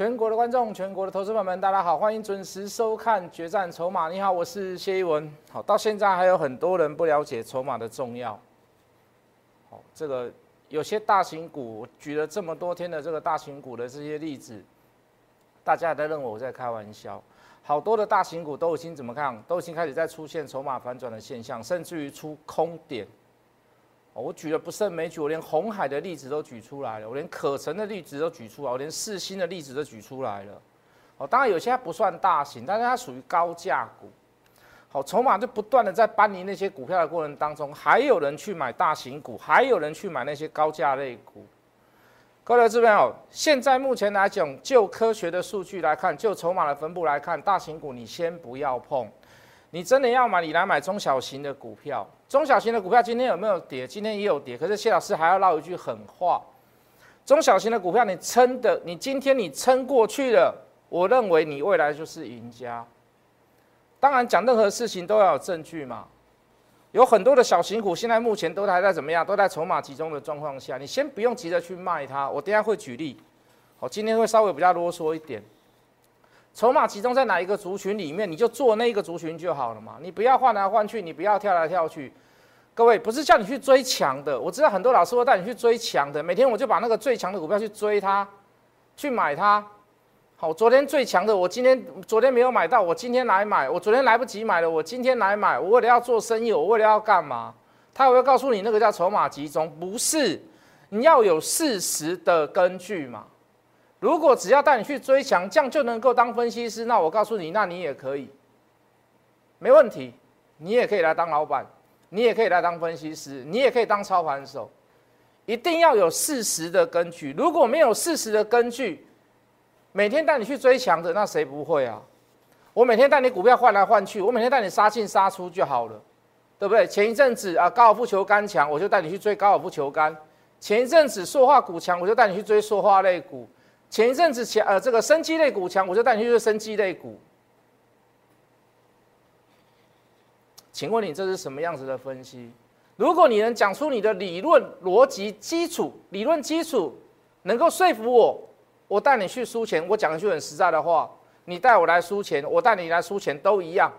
全国的观众，全国的投资朋友们，大家好，欢迎准时收看《决战筹码》。你好，我是谢一文。好，到现在还有很多人不了解筹码的重要。好，这个有些大型股，举了这么多天的这个大型股的这些例子，大家都认为我在开玩笑。好多的大型股都已经怎么看？都已经开始在出现筹码反转的现象，甚至于出空点。我举了不胜枚举，我连红海的例子都举出来了，我连可成的例子都举出来，我连四星的例子都举出来了。哦，当然有些不算大型，但是它属于高价股。好，筹码就不断的在搬离那些股票的过程当中，还有人去买大型股，还有人去买那些高价类股。各位这边哦，现在目前来讲，就科学的数据来看，就筹码的分布来看，大型股你先不要碰。你真的要买，你来买中小型的股票。中小型的股票今天有没有跌？今天也有跌。可是谢老师还要唠一句狠话：中小型的股票你撑的，你今天你撑过去了，我认为你未来就是赢家。当然讲任何事情都要有证据嘛。有很多的小型股现在目前都还在怎么样？都在筹码集中的状况下，你先不用急着去卖它。我等下会举例。好，今天会稍微比较啰嗦一点。筹码集中在哪一个族群里面，你就做那个族群就好了嘛。你不要换来换去，你不要跳来跳去。各位不是叫你去追强的，我知道很多老师会带你去追强的，每天我就把那个最强的股票去追它，去买它。好，昨天最强的，我今天昨天没有买到，我今天来买。我昨天来不及买了，我今天来买。我为了要做生意，我为了要干嘛？他会告诉你那个叫筹码集中，不是，你要有事实的根据嘛。如果只要带你去追强，这样就能够当分析师，那我告诉你，那你也可以，没问题，你也可以来当老板，你也可以来当分析师，你也可以当操盘手，一定要有事实的根据。如果没有事实的根据，每天带你去追强的，那谁不会啊？我每天带你股票换来换去，我每天带你杀进杀出就好了，对不对？前一阵子啊，高尔夫球杆强，我就带你去追高尔夫球杆；前一阵子塑化股强，我就带你去追塑化类股。前一阵子强，呃，这个生机类股强，我就带你去生机类股。请问你这是什么样子的分析？如果你能讲出你的理论逻辑基础、理论基础，能够说服我，我带你去输钱。我讲一句很实在的话，你带我来输钱，我带你来输钱都一样，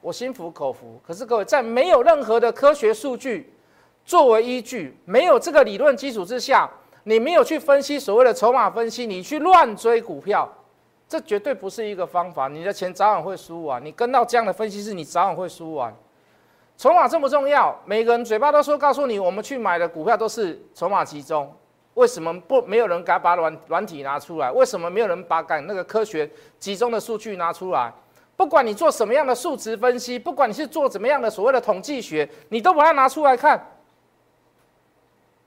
我心服口服。可是各位，在没有任何的科学数据作为依据，没有这个理论基础之下。你没有去分析所谓的筹码分析，你去乱追股票，这绝对不是一个方法。你的钱早晚会输完。你跟到这样的分析师，你早晚会输完。筹码这么重要，每个人嘴巴都说告诉你，我们去买的股票都是筹码集中。为什么不没有人敢把软软体拿出来？为什么没有人把敢那个科学集中的数据拿出来？不管你做什么样的数值分析，不管你是做怎么样的所谓的统计学，你都把它拿出来看。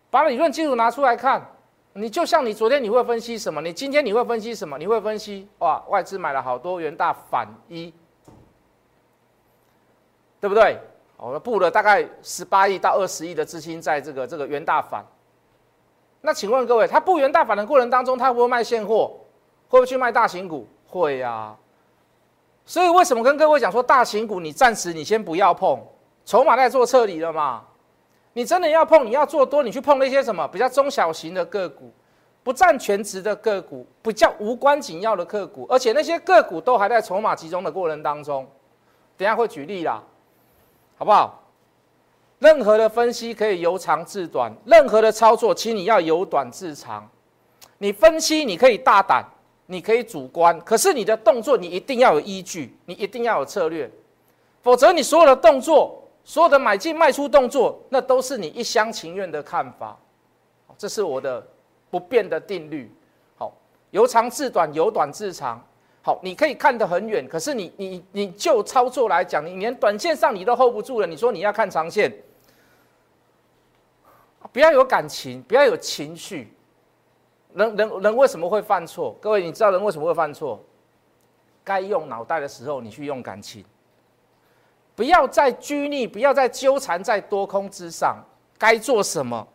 把理论基础拿出来看，你就像你昨天你会分析什么？你今天你会分析什么？你会分析哇，外资买了好多元大反一，对不对？我们布了大概十八亿到二十亿的资金在这个这个元大反。那请问各位，他布元大反的过程当中，他会不会卖现货？会不会去卖大型股？会呀。所以为什么跟各位讲说，大型股你暂时你先不要碰，筹码在做撤离了嘛？你真的要碰，你要做多，你去碰那些什么比较中小型的个股，不占全值的个股，比较无关紧要的个股，而且那些个股都还在筹码集中的过程当中。等下会举例啦，好不好？任何的分析可以由长至短，任何的操作，请你要由短至长。你分析你可以大胆，你可以主观，可是你的动作你一定要有依据，你一定要有策略，否则你所有的动作。所有的买进卖出动作，那都是你一厢情愿的看法，这是我的不变的定律。好，由长至短，由短至长。好，你可以看得很远，可是你你你就操作来讲，你连短线上你都 hold 不住了。你说你要看长线，不要有感情，不要有情绪。人人人为什么会犯错？各位，你知道人为什么会犯错？该用脑袋的时候，你去用感情。不要再拘泥，不要再纠缠在多空之上。该做什么，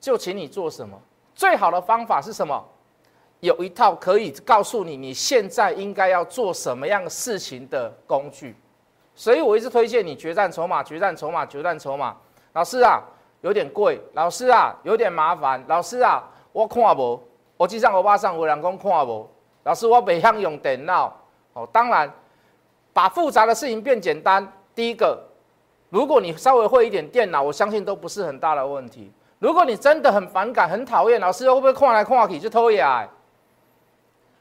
就请你做什么。最好的方法是什么？有一套可以告诉你你现在应该要做什么样的事情的工具。所以我一直推荐你决战筹码，决战筹码，决战筹码。老师啊，有点贵。老师啊，有点麻烦。老师啊，我看不。我机上、我巴上，我人讲看无。老师，我未想用电脑。哦，当然，把复杂的事情变简单。第一个，如果你稍微会一点电脑，我相信都不是很大的问题。如果你真的很反感、很讨厌，老师会不会看来看去就偷眼？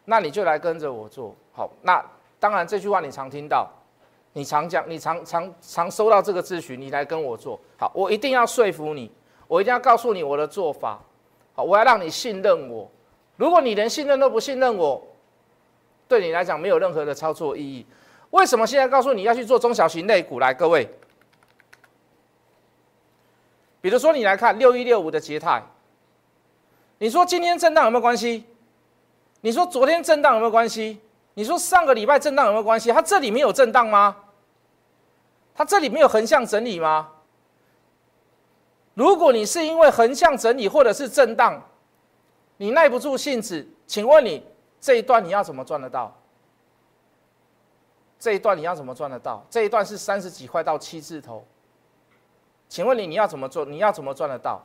那你就来跟着我做好。那当然，这句话你常听到，你常讲，你常常常收到这个咨询，你来跟我做好，我一定要说服你，我一定要告诉你我的做法。好，我要让你信任我。如果你连信任都不信任我，对你来讲没有任何的操作意义。为什么现在告诉你要去做中小型类股？来，各位，比如说你来看六一六五的捷泰，你说今天震荡有没有关系？你说昨天震荡有没有关系？你说上个礼拜震荡有没有关系？它这里没有震荡吗？它这里没有横向整理吗？如果你是因为横向整理或者是震荡，你耐不住性子，请问你这一段你要怎么赚得到？这一段你要怎么赚得到？这一段是三十几块到七字头，请问你你要怎么做？你要怎么赚得到？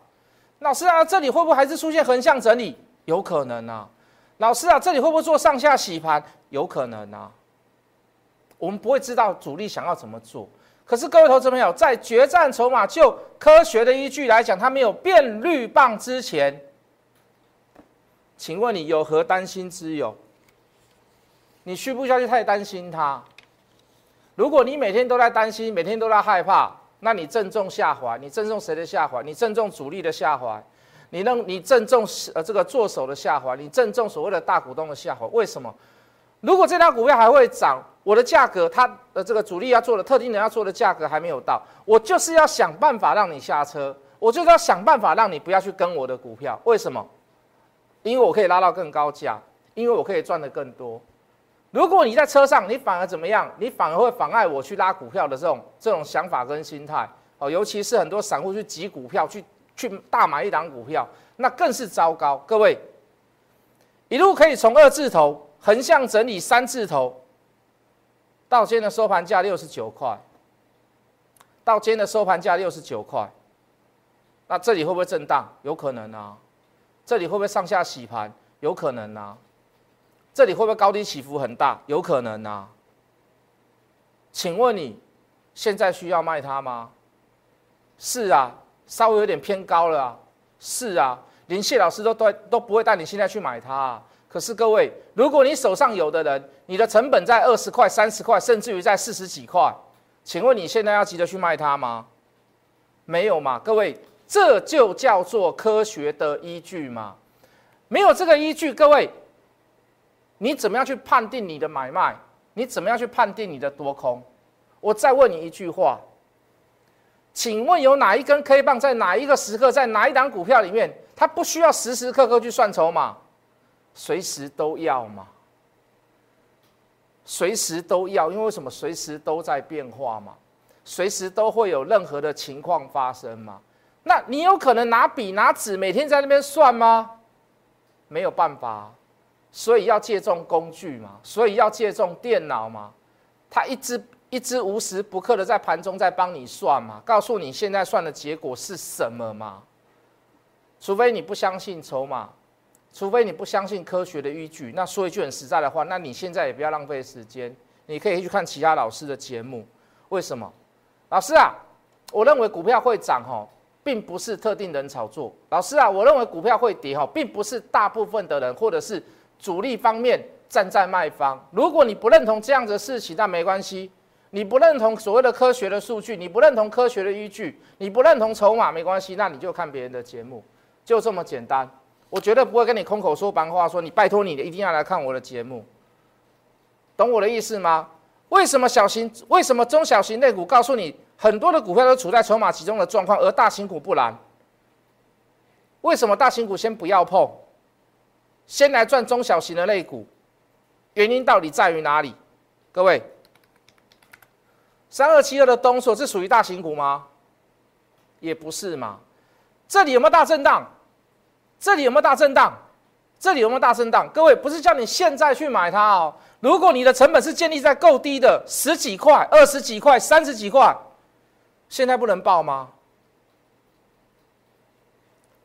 老师啊，这里会不会还是出现横向整理？有可能啊。老师啊，这里会不会做上下洗盘？有可能啊。我们不会知道主力想要怎么做。可是各位投资朋友，在决战筹码就科学的依据来讲，它没有变绿棒之前，请问你有何担心之有？你需不需要去太担心它？如果你每天都在担心，每天都在害怕，那你正中下怀。你正中谁的下怀？你正中主力的下怀。你让你正中呃这个做手的下怀，你正中所谓的大股东的下怀。为什么？如果这张股票还会涨，我的价格，它的这个主力要做的特定人要做的价格还没有到，我就是要想办法让你下车，我就是要想办法让你不要去跟我的股票。为什么？因为我可以拉到更高价，因为我可以赚的更多。如果你在车上，你反而怎么样？你反而会妨碍我去拉股票的这种这种想法跟心态哦。尤其是很多散户去挤股票去。去大买一档股票，那更是糟糕。各位，一路可以从二字头横向整理三字头，到今天的收盘价六十九块，到今天的收盘价六十九块，那这里会不会震荡？有可能啊。这里会不会上下洗盘？有可能啊。这里会不会高低起伏很大？有可能啊。请问你现在需要卖它吗？是啊。稍微有点偏高了啊，是啊，连谢老师都都都不会带你现在去买它。可是各位，如果你手上有的人，你的成本在二十块、三十块，甚至于在四十几块，请问你现在要急着去卖它吗？没有嘛，各位，这就叫做科学的依据嘛。没有这个依据，各位，你怎么样去判定你的买卖？你怎么样去判定你的多空？我再问你一句话。请问有哪一根 K 棒在哪一个时刻，在哪一档股票里面，它不需要时时刻刻去算筹码，随时都要吗？随时都要，因为为什么？随时都在变化嘛，随时都会有任何的情况发生嘛。那你有可能拿笔拿纸每天在那边算吗？没有办法，所以要借重工具嘛，所以要借重电脑嘛，它一直。一直无时不刻的在盘中在帮你算嘛，告诉你现在算的结果是什么嘛？除非你不相信筹码，除非你不相信科学的依据，那说一句很实在的话，那你现在也不要浪费时间，你可以去看其他老师的节目。为什么？老师啊，我认为股票会涨哈，并不是特定人炒作。老师啊，我认为股票会跌哈，并不是大部分的人或者是主力方面站在卖方。如果你不认同这样的事情，那没关系。你不认同所谓的科学的数据，你不认同科学的依据，你不认同筹码没关系，那你就看别人的节目，就这么简单。我绝对不会跟你空口说白话，说你拜托你一定要来看我的节目，懂我的意思吗？为什么小型、为什么中小型类股告诉你很多的股票都处在筹码集中的状况，而大型股不然？为什么大型股先不要碰，先来赚中小型的类股？原因到底在于哪里？各位？三二七二的东所是属于大型股吗？也不是嘛。这里有没有大震荡？这里有没有大震荡？这里有没有大震荡？各位不是叫你现在去买它哦。如果你的成本是建立在够低的十几块、二十几块、三十几块，现在不能报吗？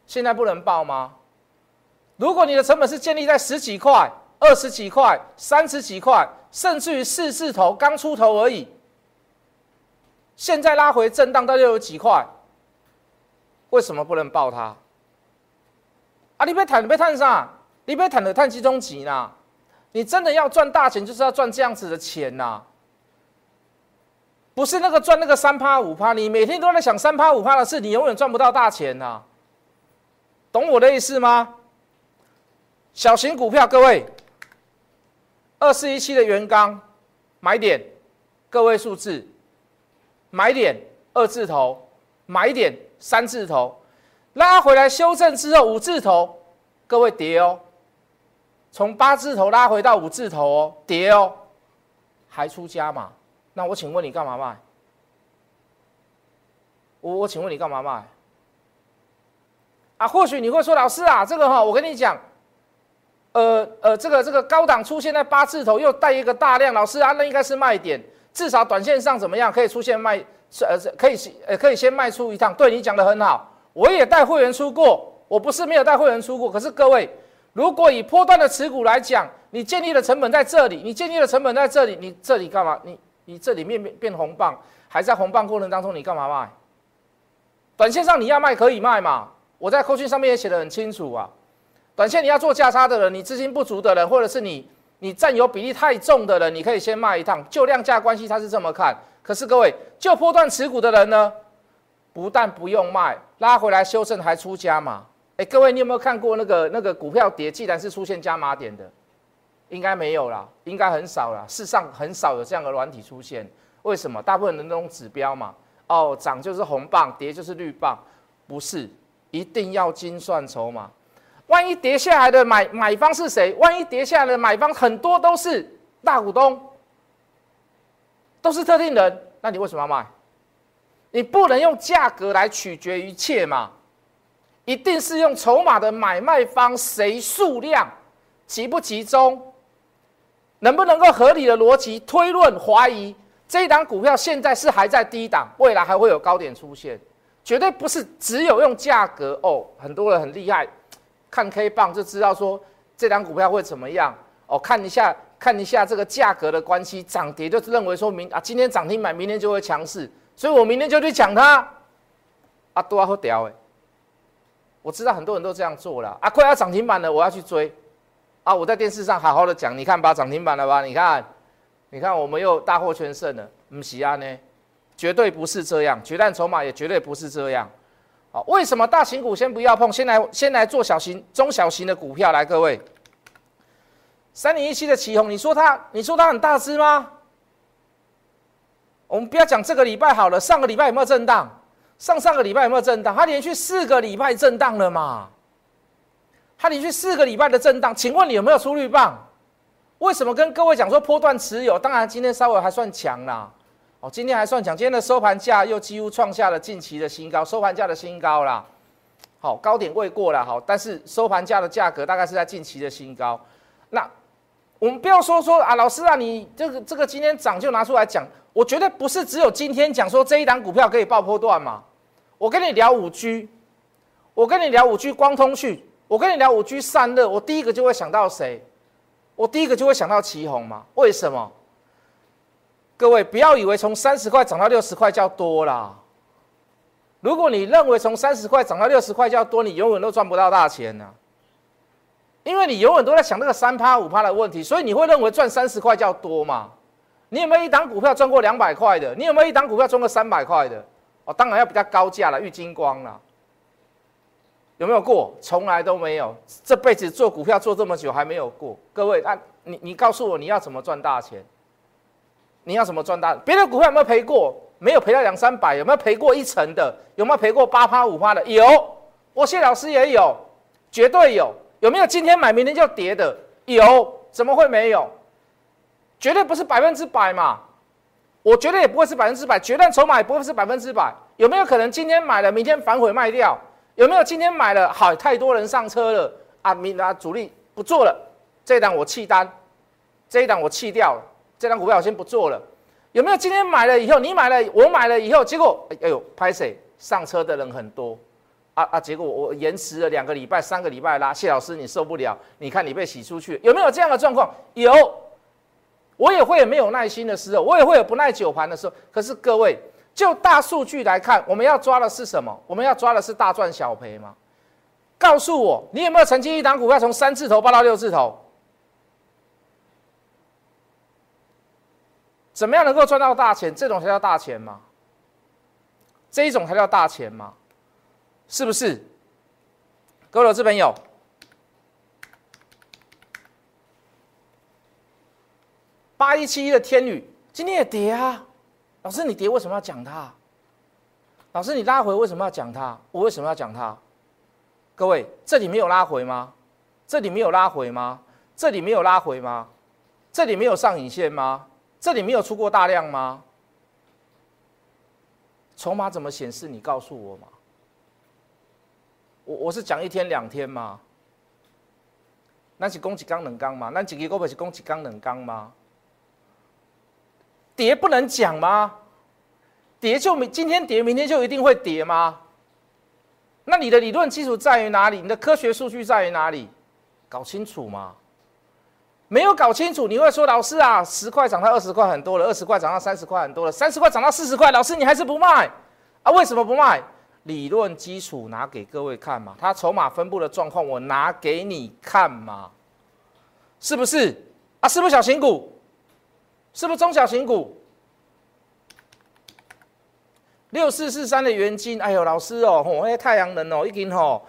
现在不能报吗？如果你的成本是建立在十几块、二十几块、三十几块，甚至于四字头刚出头而已，现在拉回震荡到六有几块，为什么不能报它？啊，你别谈，你别谈啥？你别谈的谈集中级呐！你真的要赚大钱，就是要赚这样子的钱呐！不是那个赚那个三趴五趴，你每天都在想三趴五趴的事，你永远赚不到大钱呐！懂我的意思吗？小型股票，各位，二四一七的元刚买点，个位数字，买点二字头，买点三字头，拉回来修正之后五字头，各位跌哦，从八字头拉回到五字头哦，跌哦，还出家嘛。那我请问你干嘛卖？我我请问你干嘛卖？啊，或许你会说，老师啊，这个哈，我跟你讲，呃呃，这个这个高档出现在八字头，又带一个大量，老师啊，那应该是卖点，至少短线上怎么样可以出现卖，是呃，可以呃可以先卖出一趟。对你讲的很好，我也带会员出过，我不是没有带会员出过，可是各位，如果以波段的持股来讲，你建立的成本在这里，你建立的成本在这里，你这里干嘛？你你这里面变变红棒，还在红棒过程当中，你干嘛卖？短线上你要卖可以卖嘛？我在扣讯上面也写的很清楚啊。短线你要做价差的人，你资金不足的人，或者是你你占有比例太重的人，你可以先卖一趟。就量价关系，他是这么看。可是各位，就波段持股的人呢，不但不用卖，拉回来修正还出加码。哎，各位你有没有看过那个那个股票跌，既然是出现加码点的？应该没有啦，应该很少啦。世上很少有这样的软体出现。为什么？大部分的那种指标嘛，哦，涨就是红棒，跌就是绿棒，不是一定要精算筹码。万一跌下来的买买方是谁？万一跌下来的买方很多都是大股东，都是特定人，那你为什么要卖？你不能用价格来取决一切嘛，一定是用筹码的买卖方谁数量集不集中。能不能够合理的逻辑推论怀疑这一档股票现在是还在低档，未来还会有高点出现？绝对不是只有用价格哦。很多人很厉害，看 K 棒就知道说这档股票会怎么样哦。看一下看一下这个价格的关系，涨跌就认为说明啊，今天涨停板，明天就会强势，所以我明天就去抢它。啊，多好屌哎！我知道很多人都这样做了啊，快要涨停板了，我要去追。啊！我在电视上好好的讲，你看吧，涨停板了吧？你看，你看，我们又大获全胜了。唔是啊呢，绝对不是这样，决战筹码也绝对不是这样。好，为什么大型股先不要碰？先来先来做小型、中小型的股票来，各位。三零一七的旗宏，你说它，你说它很大只吗？我们不要讲这个礼拜好了，上个礼拜有没有震荡？上上个礼拜有没有震荡？它连续四个礼拜震荡了嘛？它连续四个礼拜的震荡，请问你有没有出绿棒？为什么跟各位讲说波段持有？当然今天稍微还算强啦，今天还算强，今天的收盘价又几乎创下了近期的新高，收盘价的新高啦。好，高点未过了，好，但是收盘价的价格大概是在近期的新高。那我们不要说说啊，老师啊，你这个这个今天涨就拿出来讲，我觉得不是只有今天讲说这一档股票可以爆破段嘛。我跟你聊五 G，我跟你聊五 G 光通讯。我跟你聊五 G 散热，我第一个就会想到谁？我第一个就会想到旗宏嘛？为什么？各位不要以为从三十块涨到六十块叫多啦。如果你认为从三十块涨到六十块叫多，你永远都赚不到大钱呢。因为你永远都在想那个三趴五趴的问题，所以你会认为赚三十块叫多嘛？你有没有一档股票赚过两百块的？你有没有一档股票赚过三百块的？哦，当然要比较高价了，玉金光了。有没有过？从来都没有。这辈子做股票做这么久还没有过。各位，啊，你你告诉我你要怎么赚大钱？你要怎么赚大？别的股票有没有赔过？没有赔到两三百。有没有赔过一成的？有没有赔过八趴五趴的？有。我谢老师也有，绝对有。有没有今天买明天就跌的？有。怎么会没有？绝对不是百分之百嘛。我绝对也不会是百分之百。决断筹码也不会是百分之百。有没有可能今天买了，明天反悔卖掉？有没有今天买了好太多人上车了啊？明啊主力不做了，这一档我弃单，这一档我弃掉了，这档股票我先不做了。有没有今天买了以后，你买了我买了以后，结果哎呦拍谁上车的人很多，啊啊！结果我延迟了两个礼拜、三个礼拜拉，谢老师你受不了，你看你被洗出去，有没有这样的状况？有，我也会有没有耐心的时候，我也会有不耐久盘的时候。可是各位，就大数据来看，我们要抓的是什么？我们要抓的是大赚小赔吗？告诉我，你有没有曾经一档股票从三字头爆到六字头？怎么样能够赚到大钱？这种才叫大钱吗？这一种才叫大钱吗？是不是？各位投资朋友，八一七一的天宇今天也跌啊！老师，你跌为什么要讲它？老师，你拉回为什么要讲它？我为什么要讲它？各位，这里没有拉回吗？这里没有拉回吗？这里没有拉回吗？这里没有上影线吗？这里没有出过大量吗？筹码怎么显示？你告诉我嘛。我我是讲一天两天吗？那是攻击刚能刚吗？那几个股票是攻击刚能刚吗？跌不能讲吗？跌就明今天跌，明天就一定会跌吗？那你的理论基础在于哪里？你的科学数据在于哪里？搞清楚吗？没有搞清楚，你会说老师啊，十块涨到二十块很多了，二十块涨到三十块很多了，三十块涨到四十块，老师你还是不卖啊？为什么不卖？理论基础拿给各位看嘛，它筹码分布的状况我拿给你看嘛，是不是啊？是不是小型股？是不是中小型股？六四四三的元金，哎呦，老师哦，吼，那太阳能哦，已经吼，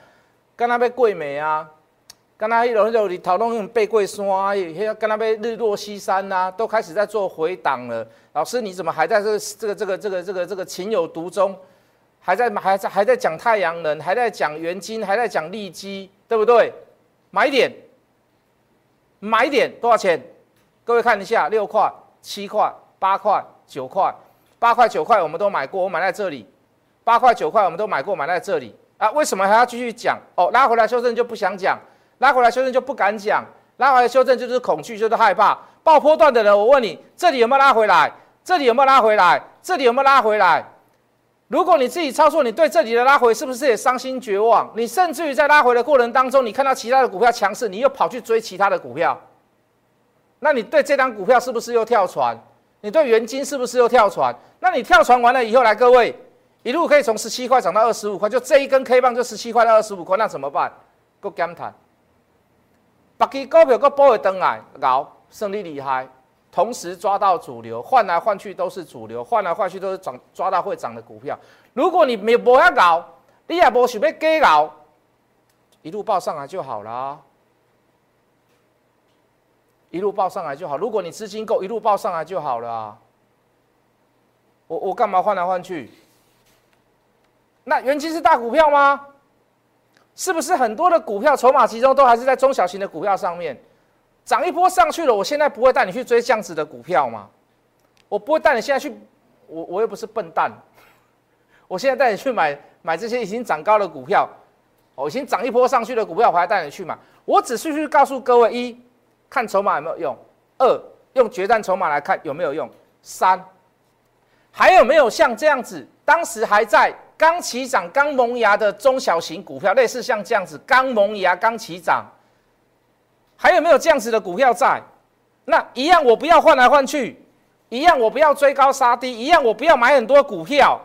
跟那要过美啊，跟那迄种迄种头弄用背过山，迄跟那要日落西山呐，都开始在做回档了。老师，你怎么还在这个这个这个这个这个这个情有独钟？还在还在还在讲太阳能，还在讲元金，还在讲利基，对不对？买点，买点多少钱？各位看一下，六块、七块、八块、九块，八块九块我们都买过，我买在这里。八块九块我们都买过，买在这里啊？为什么还要继续讲？哦，拉回来修正就不想讲，拉回来修正就不敢讲，拉回来修正就是恐惧，就是害怕。爆破段的人，我问你，这里有没有拉回来？这里有没有拉回来？这里有没有拉回来？如果你自己操作，你对这里的拉回是不是也伤心绝望？你甚至于在拉回的过程当中，你看到其他的股票强势，你又跑去追其他的股票，那你对这张股票是不是又跳船？你对元金是不是又跳船？那你跳船完了以后，来各位一路可以从十七块涨到二十五块，就这一根 K 棒就十七块到二十五块，那怎么办？够减谈，把支股票够波会登来，搞胜利厉害。同时抓到主流，换来换去都是主流，换来换去都是涨抓到会涨的股票。如果你没不要搞，你也不想要给搞，一路报上来就好了。一路报上来就好。如果你资金够，一路报上来就好了。我我干嘛换来换去？那元金是大股票吗？是不是很多的股票筹码集中都还是在中小型的股票上面？涨一波上去了，我现在不会带你去追这样子的股票吗？我不会带你现在去，我我又不是笨蛋，我现在带你去买买这些已经涨高的股票，我已经涨一波上去的股票，我还带你去买。我只是去告诉各位：一，看筹码有没有用；二，用决战筹码来看有没有用；三，还有没有像这样子，当时还在刚起涨、刚萌芽的中小型股票，类似像这样子刚萌芽、刚起涨。还有没有这样子的股票在？那一样我不要换来换去，一样我不要追高杀低，一样我不要买很多股票，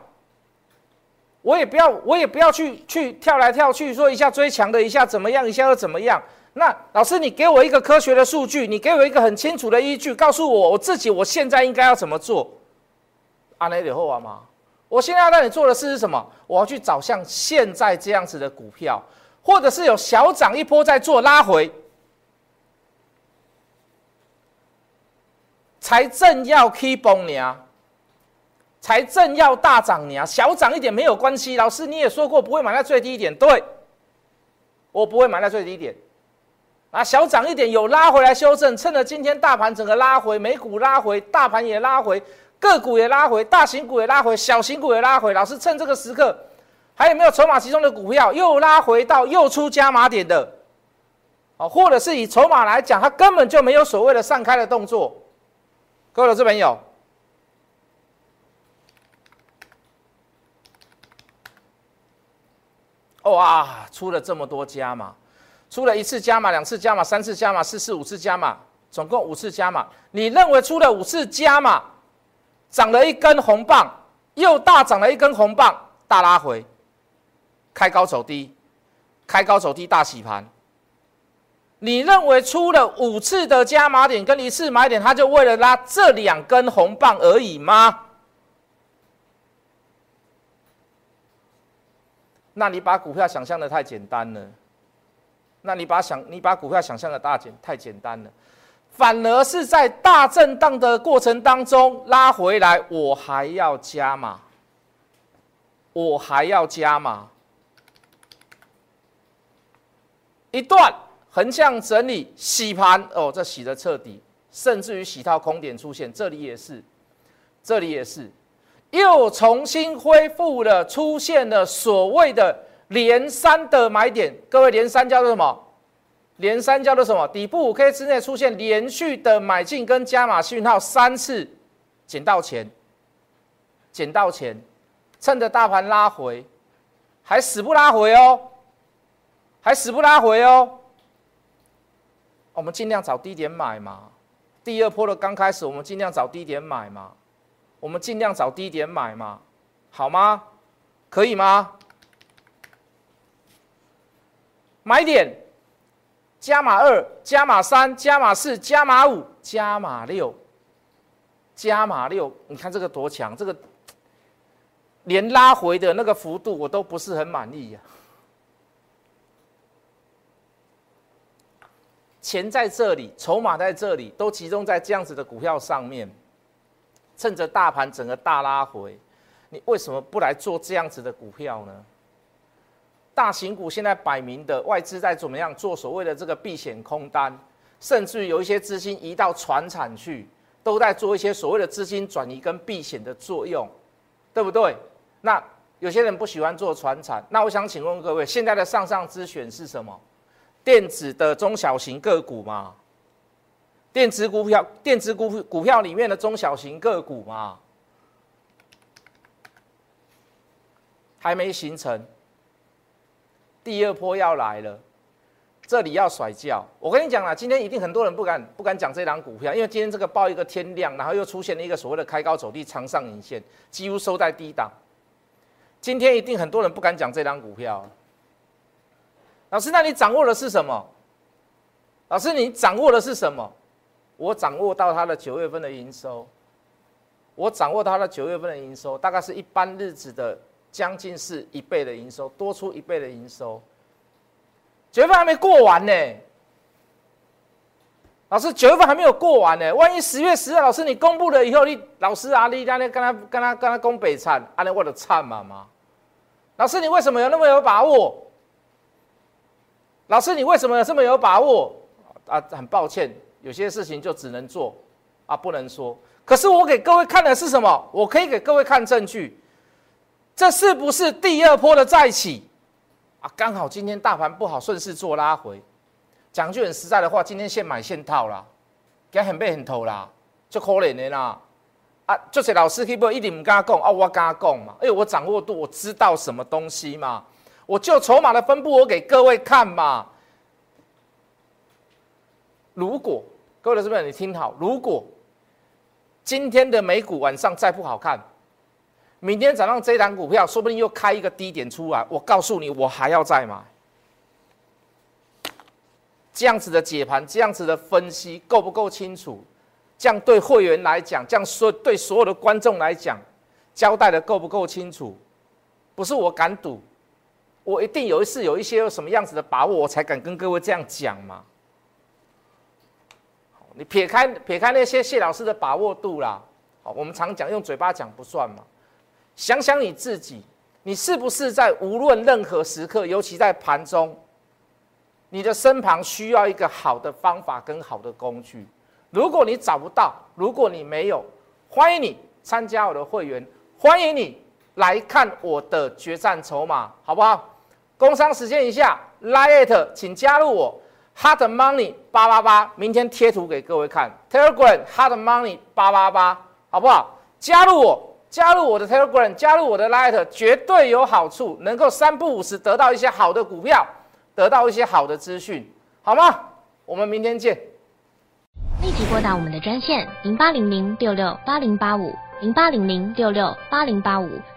我也不要我也不要去去跳来跳去，说一下追强的，一下怎么样，一下又怎么样？那老师，你给我一个科学的数据，你给我一个很清楚的依据，告诉我我自己我现在应该要怎么做？阿雷里后啊吗？我现在要让你做的事是什么？我要去找像现在这样子的股票，或者是有小涨一波在做拉回。才正要 keep 崩你啊，才正要大涨你啊，小涨一点没有关系。老师你也说过不会买在最低点，对，我不会买在最低点。啊，小涨一点有拉回来修正，趁着今天大盘整个拉回，美股拉回，大盘也拉回，个股也拉回，大型股也拉回，小型股也拉回。老师趁这个时刻，还有没有筹码集中的股票又拉回到又出加码点的？哦，或者是以筹码来讲，它根本就没有所谓的散开的动作。各位投资朋友，哇，出了这么多加码，出了一次加码，两次加码，三次加码，四次五次加码，总共五次加码。你认为出了五次加码，长了一根红棒，又大涨了一根红棒，大拉回，开高走低，开高走低大洗盘。你认为出了五次的加码点跟一次买点，它就为了拉这两根红棒而已吗？那你把股票想象的太简单了，那你把想你把股票想象的大简太简单了，反而是在大震荡的过程当中拉回来，我还要加码，我还要加码，一段。横向整理洗盘哦，这洗的彻底，甚至于洗套空点出现，这里也是，这里也是，又重新恢复了，出现了所谓的连三的买点。各位，连三叫做什么？连三叫做什么？底部五 K 之内出现连续的买进跟加码讯号三次，捡到钱，捡到钱，趁着大盘拉回，还死不拉回哦，还死不拉回哦。我们尽量找低点买嘛。第二波的刚开始，我们尽量找低点买嘛。我们尽量找低点买嘛，好吗？可以吗？买点，加码二，加码三，加码四，加码五，加码六，加码六。你看这个多强，这个连拉回的那个幅度我都不是很满意呀。钱在这里，筹码在这里，都集中在这样子的股票上面。趁着大盘整个大拉回，你为什么不来做这样子的股票呢？大型股现在摆明的外资在怎么样做所谓的这个避险空单，甚至于有一些资金移到船产去，都在做一些所谓的资金转移跟避险的作用，对不对？那有些人不喜欢做船产，那我想请问各位，现在的上上之选是什么？电子的中小型个股嘛，电子股票、电子股股票里面的中小型个股嘛，还没形成，第二波要来了，这里要甩掉。我跟你讲了，今天一定很多人不敢不敢讲这档股票，因为今天这个报一个天亮，然后又出现了一个所谓的开高走低长上影线，几乎收在低档。今天一定很多人不敢讲这档股票。老师，那你掌握的是什么？老师，你掌握的是什么？我掌握到它的九月份的营收，我掌握它的九月份的营收，大概是一般日子的将近是一倍的营收，多出一倍的营收。九月份还没过完呢，老师，九月份还没有过完呢，万一十月十日，老师你公布了以后，你老师啊，你那跟他跟他跟他攻北惨，阿那我的惨嘛嘛。老师，你为什么有那么有把握？老师，你为什么这么有把握？啊，很抱歉，有些事情就只能做，啊，不能说。可是我给各位看的是什么？我可以给各位看证据，这是不是第二波的再起？啊，刚好今天大盘不好，顺势做拉回。讲句很实在的话，今天现买现套啦，给很背很头啦，就可怜的啦。啊，就是老师可以不一定唔敢讲，啊，我敢讲嘛，因为我掌握度，我知道什么东西嘛。我就筹码的分布，我给各位看嘛。如果各位老师们你听好，如果今天的美股晚上再不好看，明天早上这档股票说不定又开一个低点出来，我告诉你，我还要再买。这样子的解盘，这样子的分析够不够清楚？这样对会员来讲，这样说对所有的观众来讲，交代的够不够清楚？不是我敢赌。我一定有一次有一些什么样子的把握，我才敢跟各位这样讲嘛。你撇开撇开那些谢老师的把握度啦，好，我们常讲用嘴巴讲不算嘛。想想你自己，你是不是在无论任何时刻，尤其在盘中，你的身旁需要一个好的方法跟好的工具？如果你找不到，如果你没有，欢迎你参加我的会员，欢迎你来看我的决战筹码，好不好？工商时间一下，liet，请加入我，hard Money 八八八，明天贴图给各位看。，Telegram hard Money 八八八，好不好？加入我，加入我的 Telegram，加入我的 Light，绝对有好处，能够三不五时得到一些好的股票，得到一些好的资讯，好吗？我们明天见。立即拨打我们的专线零八零零六六八零八五零八零零六六八零八五